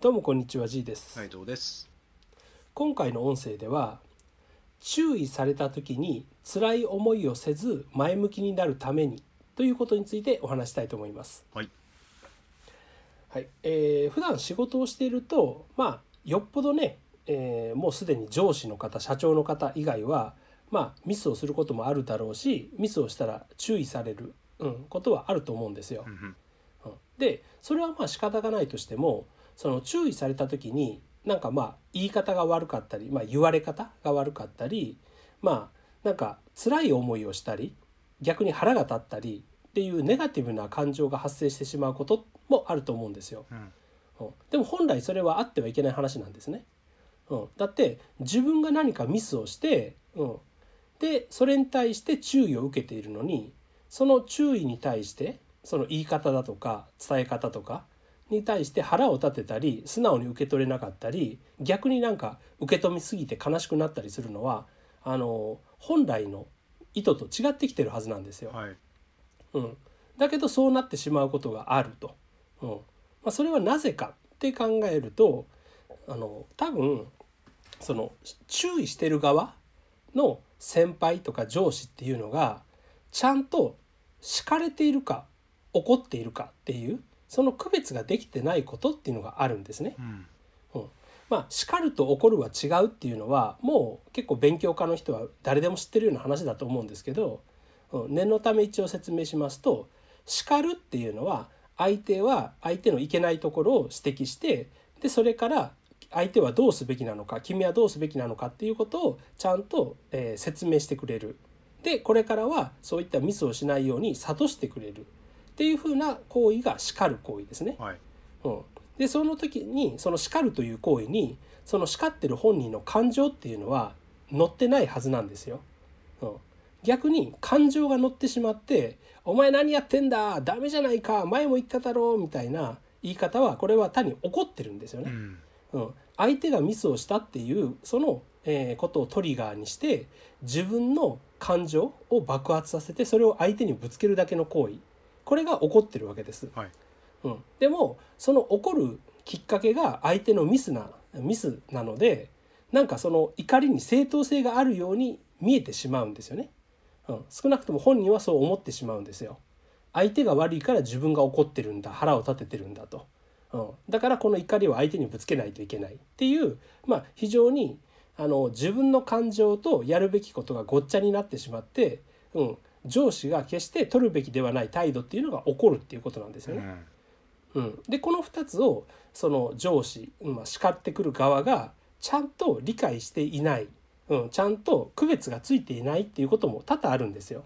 どうもこんにちは G です、斉藤です。今回の音声では注意された時に辛い思いをせず前向きになるためにということについてお話したいと思います。はい。はい、えー普段仕事をしているとまあよっぽどね、えーもうすでに上司の方社長の方以外はまあミスをすることもあるだろうしミスをしたら注意される、うん、ことはあると思うんですよ。うんうんうんでそれはまあ仕方がないとしてもその注意された時になんかまあ言い方が悪かったり、まあ、言われ方が悪かったりまあなんか辛い思いをしたり逆に腹が立ったりっていうネガティブな感情が発生してしまうこともあると思うんですよ。うんうんでも本来それはあってはいけない話なんですね。うん、だって自分が何かミスをして、うん、でそれに対して注意を受けているのにその注意に対してその言い方だとか伝え方とかに対して腹を立てたり素直に受け取れなかったり逆になんか受け止めすぎて悲しくなったりするのはあの本来の意図と違ってきてるはずなんですよ。はい。うん、だけどそうなってしまうことがあると、うんまあ、それはなぜかって考えるとあの多分その注意してる側の先輩とか上司っていうのがちゃんと叱れているか怒っているかっていうその区別ができてないことっていうのがあるんですね。うん。まあ叱ると怒るは違うっていうのはもう結構勉強家の人は誰でも知ってるような話だと思うんですけど、うん念のため一応説明しますと叱るっていうのは相手は相手のいけないところを指摘してでそれから相手はどうすべきなのか君はどうすべきなのかっていうことをちゃんと、えー説明してくれるでこれからはそういったミスをしないように諭してくれるっていうふうな行為が叱る行為ですね。はい。うん、でその時にその叱るという行為にその叱ってる本人の感情っていうのは乗ってないはずなんですよ。うん、逆に感情が乗ってしまって「お前何やってんだダメじゃないか前も言っただろ」みたいな言い方はこれは単に怒ってるんですよね。うん。うん、相手がミスをしたっていうその、えーことをトリガーにして自分の感情を爆発させてそれを相手にぶつけるだけの行為これが起こってるわけです。はい。うん、でもその起こるきっかけが相手のミスなミスなのでなんかその怒りに正当性があるように見えてしまうんですよね、うん、少なくとも本人はそう思ってしまうんですよ。相手が悪いから自分が怒ってるんだ腹を立ててるんだと、うん、だからこの怒りを相手にぶつけないといけない。っていうまあ非常にあの自分の感情とやるべきことがごっちゃになってしまって、うん、上司が決して取るべきではない態度っていうのが起こるっていうことなんですよね。うん。うん、でこの2つをその上司、まあ、叱ってくる側がちゃんと理解していない、うん、ちゃんと区別がついていないっていうことも多々あるんですよ。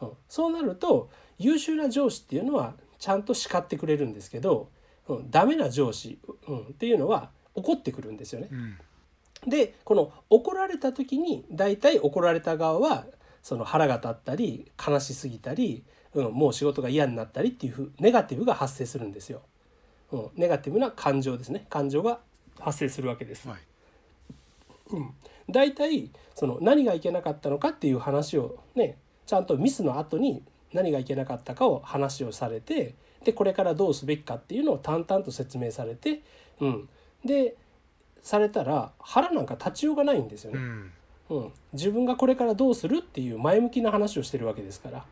うん、そうなると優秀な上司っていうのはちゃんと叱ってくれるんですけど、うん、ダメな上司、うん、っていうのは怒ってくるんですよね。うん。でこの怒られた時に大体怒られた側はその腹が立ったり悲しすぎたり、うん、もう仕事が嫌になったりっていうふうネガティブが発生するんですよ。うん、ネガティブな感情ですね感情が発生するわけです。はい。大体その何がいけなかったのかっていう話をねちゃんとミスの後に何がいけなかったかを話をされてでこれからどうすべきかっていうのを淡々と説明されて、うん、でされたら腹なんか立ちようがないんですよね。うん。うん、自分がこれからどうするっていう前向きな話をしてるわけですから、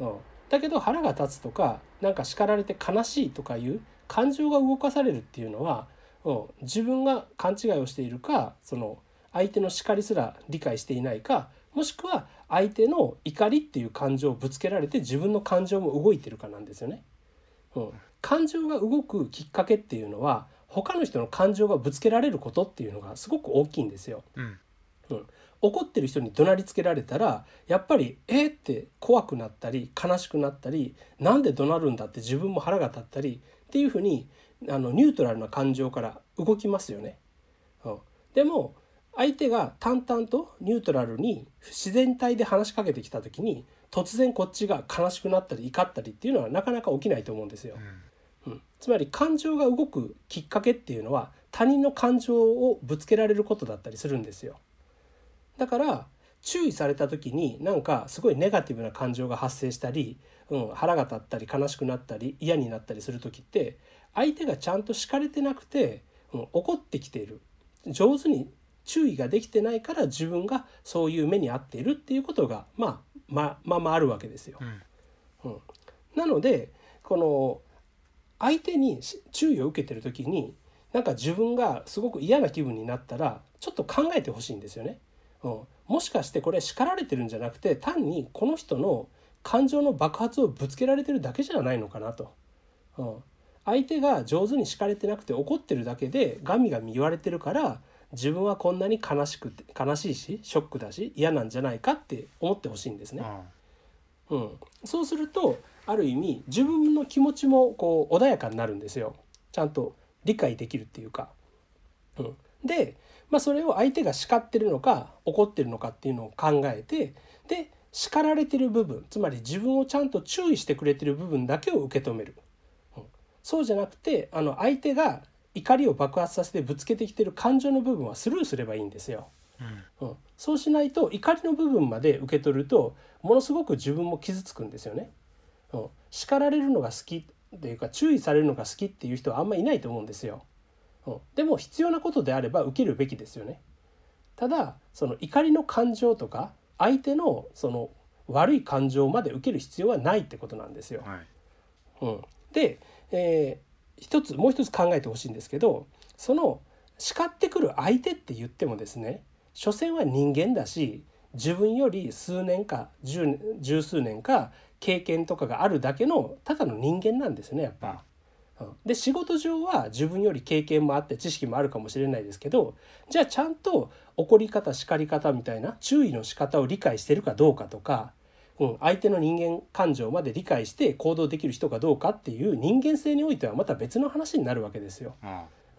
うん、だけど腹が立つとかなんか叱られて悲しいとかいう感情が動かされるっていうのは、うん、自分が勘違いをしているかその相手の叱りすら理解していないかもしくは相手の怒りっていう感情をぶつけられて自分の感情も動いてるかなんですよね。うん、感情が動くきっかけっていうのは他の人の感情がぶつけられることっていうのがすごく大きいんですよ。うん。うん、怒ってる人に怒鳴りつけられたらやっぱり「えっ?」って怖くなったり悲しくなったりなんで怒鳴るんだって自分も腹が立ったりっていうふうにあのニュートラルな感情から動きますよね。うん、でも相手が淡々とニュートラルに自然体で話しかけてきた時に突然こっちが悲しくなったり怒ったりっていうのはなかなか起きないと思うんですよ。うん、つまり感情が動くきっかけっていうのは他人の感情をぶつけられることだったりするんですよ。だから注意された時になんかすごいネガティブな感情が発生したり、うん、腹が立ったり悲しくなったり嫌になったりする時って相手がちゃんと敷かれてなくてうん、怒ってきている上手に注意ができてないから自分がそういう目に遭っているっていうことが、まあ、まあまあまああるわけですよ。うん、なのでこの相手に注意を受けてる時になんか自分がすごく嫌な気分になったらちょっと考えてほしいんですよね。うん、もしかしてこれ叱られてるんじゃなくて単にこの人の感情の爆発をぶつけられてるだけじゃないのかなと。うん、相手が上手に叱れてなくて怒ってるだけでガミガミ言われてるから自分はこんなに悲しくて悲しいしショックだし嫌なんじゃないかって思ってほしいんですね。うん、そうするとある意味自分の気持ちもこう穏やかになるんですよ。ちゃんと理解できるっていうか。うん、で、まあ、それを相手が叱ってるのか怒ってるのかっていうのを考えてで叱られてる部分つまり自分をちゃんと注意してくれてる部分だけを受け止める、うん、そうじゃなくてあの相手が怒りを爆発させてぶつけてきてる感情の部分はスルーすればいいんですよ。うん、うん、そうしないと怒りの部分まで受け取るとものすごく自分も傷つくんですよね。うん、叱られるのが好きっていうか注意されるのが好きっていう人はあんまいないと思うんですよ。うん、でも必要なことであれば受けるべきですよね。ただその怒りの感情とか相手のその悪い感情まで受ける必要はないってことなんですよ。はい、うん、で、えー、一つもう一つ考えてほしいんですけどその叱ってくる相手って言ってもですね所詮は人間だし自分より数年か十十数年か経験とかがあるだけのただの人間なんですねやっぱ。で仕事上は自分より経験もあって知識もあるかもしれないですけどじゃあちゃんと怒り方叱り方みたいな注意の仕方を理解してるかどうかとか、うん、相手の人間感情まで理解して行動できる人かどうかっていう人間性においてはまた別の話になるわけですよ。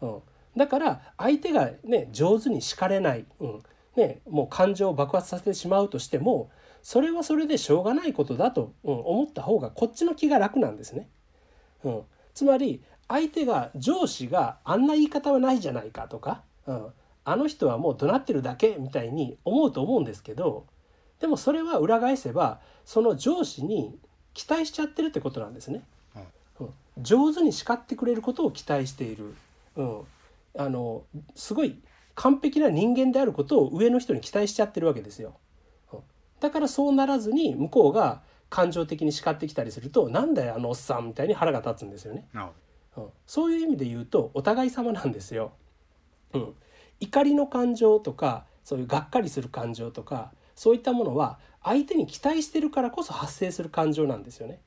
うん、だから相手がね上手に叱れない、うん。ね、もう感情を爆発させてしまうとしてもそれはそれでしょうがないことだと、うん、思った方がこっちの気が楽なんですね。うんつまり相手が上司があんな言い方はないじゃないかとか、うん、あの人はもう怒鳴ってるだけみたいに思うと思うんですけどでもそれは裏返せばその上司に期待しちゃってるってことなんですね。うん、上手に叱ってくれることを期待している、うん、あのすごい完璧な人間であることを上の人に期待しちゃってるわけですよ。うん、だからそうならずに向こうが感情的に叱ってきたりするとなんだよあのおっさんみたいに腹が立つんですよね。うん、そういう意味で言うとお互い様なんですよ。うん、怒りの感情とかそういうがっかりする感情とかそういったものは相手に期待してるからこそ発生する感情なんですよね。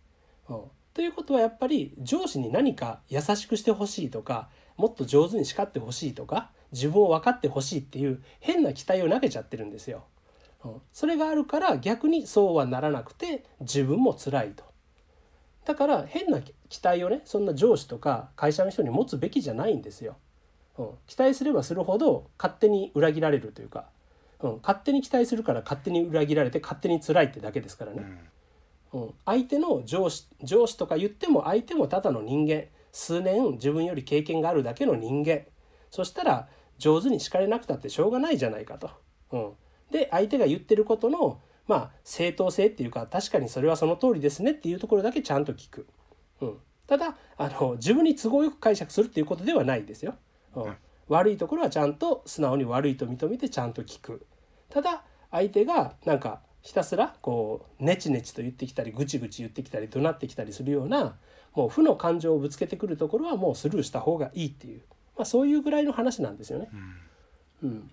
うん、ということはやっぱり上司に何か優しくしてほしいとかもっと上手に叱ってほしいとか自分を分かってほしいっていう変な期待を投げちゃってるんですよ。それがあるから逆にそうはならなくて自分も辛いと。だから変な期待をねそんな上司とか会社の人に持つべきじゃないんですよ。うん、期待すればするほど勝手に裏切られるというか、うん、勝手に期待するから勝手に裏切られて勝手に辛いってだけですからね。うん、相手の上司上司とか言っても相手もただの人間数年自分より経験があるだけの人間そしたら上手に叱れなくたってしょうがないじゃないかと。うん、で相手が言ってることのまあ正当性っていうか確かにそれはその通りですねっていうところだけちゃんと聞く。うん、ただあの自分に都合よく解釈するっていうことではないですよ。うん、悪いところはちゃんと素直に悪いと認めてちゃんと聞く。ただ相手がなんかひたすらこうネチネチと言ってきたりぐちぐち言ってきたり怒鳴ってきたりするようなもう負の感情をぶつけてくるところはもうスルーした方がいいっていう、まあ、そういうぐらいの話なんですよね。うん、うん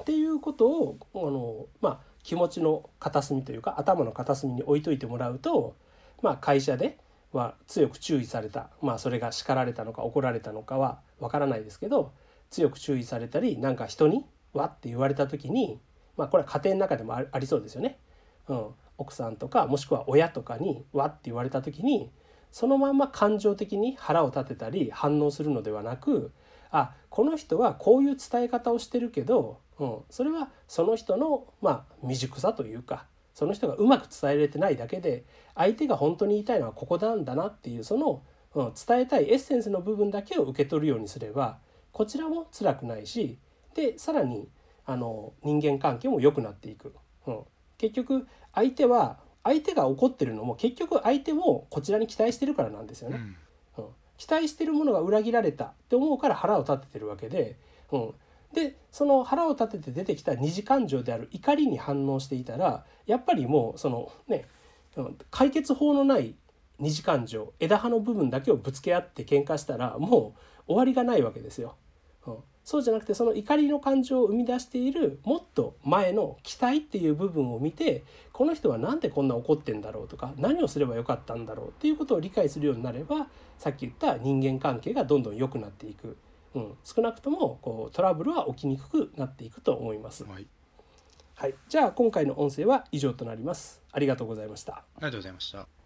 っていうことをあの、まあ、気持ちの片隅というか頭の片隅に置いといてもらうと、まあ、会社では強く注意された、まあ、それが叱られたのか怒られたのかはわからないですけど強く注意されたりなんか人に「わ」って言われた時に、まあ、これは家庭の中でもありそうですよね。うん、奥さんとかもしくは親とかに「わ」って言われた時にそのまま感情的に腹を立てたり反応するのではなくあこの人はこういう伝え方をしてるけどうん、それはその人の、まあ、未熟さというかその人がうまく伝えれてないだけで相手が本当に言いたいのはここなんだなっていうその、うん、伝えたいエッセンスの部分だけを受け取るようにすればこちらも辛くないしでさらにあの人間関係も良くなっていく、うん、結局相手は相手が怒ってるのも結局相手もこちらに期待してるからなんですよね。うん、期待してるものが裏切られたって思うから腹を立ててるわけで、うん、でその腹を立てて出てきた二次感情である怒りに反応していたらやっぱりもうそのね解決法のない二次感情枝葉の部分だけをぶつけ合って喧嘩したらもう終わりがないわけですよ。うん、そうじゃなくてその怒りの感情を生み出しているもっと前の期待っていう部分を見てこの人は何でこんな怒ってんだろうとか何をすればよかったんだろうっていうことを理解するようになればさっき言った人間関係がどんどん良くなっていく。うん、少なくともこうトラブルは起きにくくなっていくと思います。はい、はい、じゃあ今回の音声は以上となります。ありがとうございました。ありがとうございました。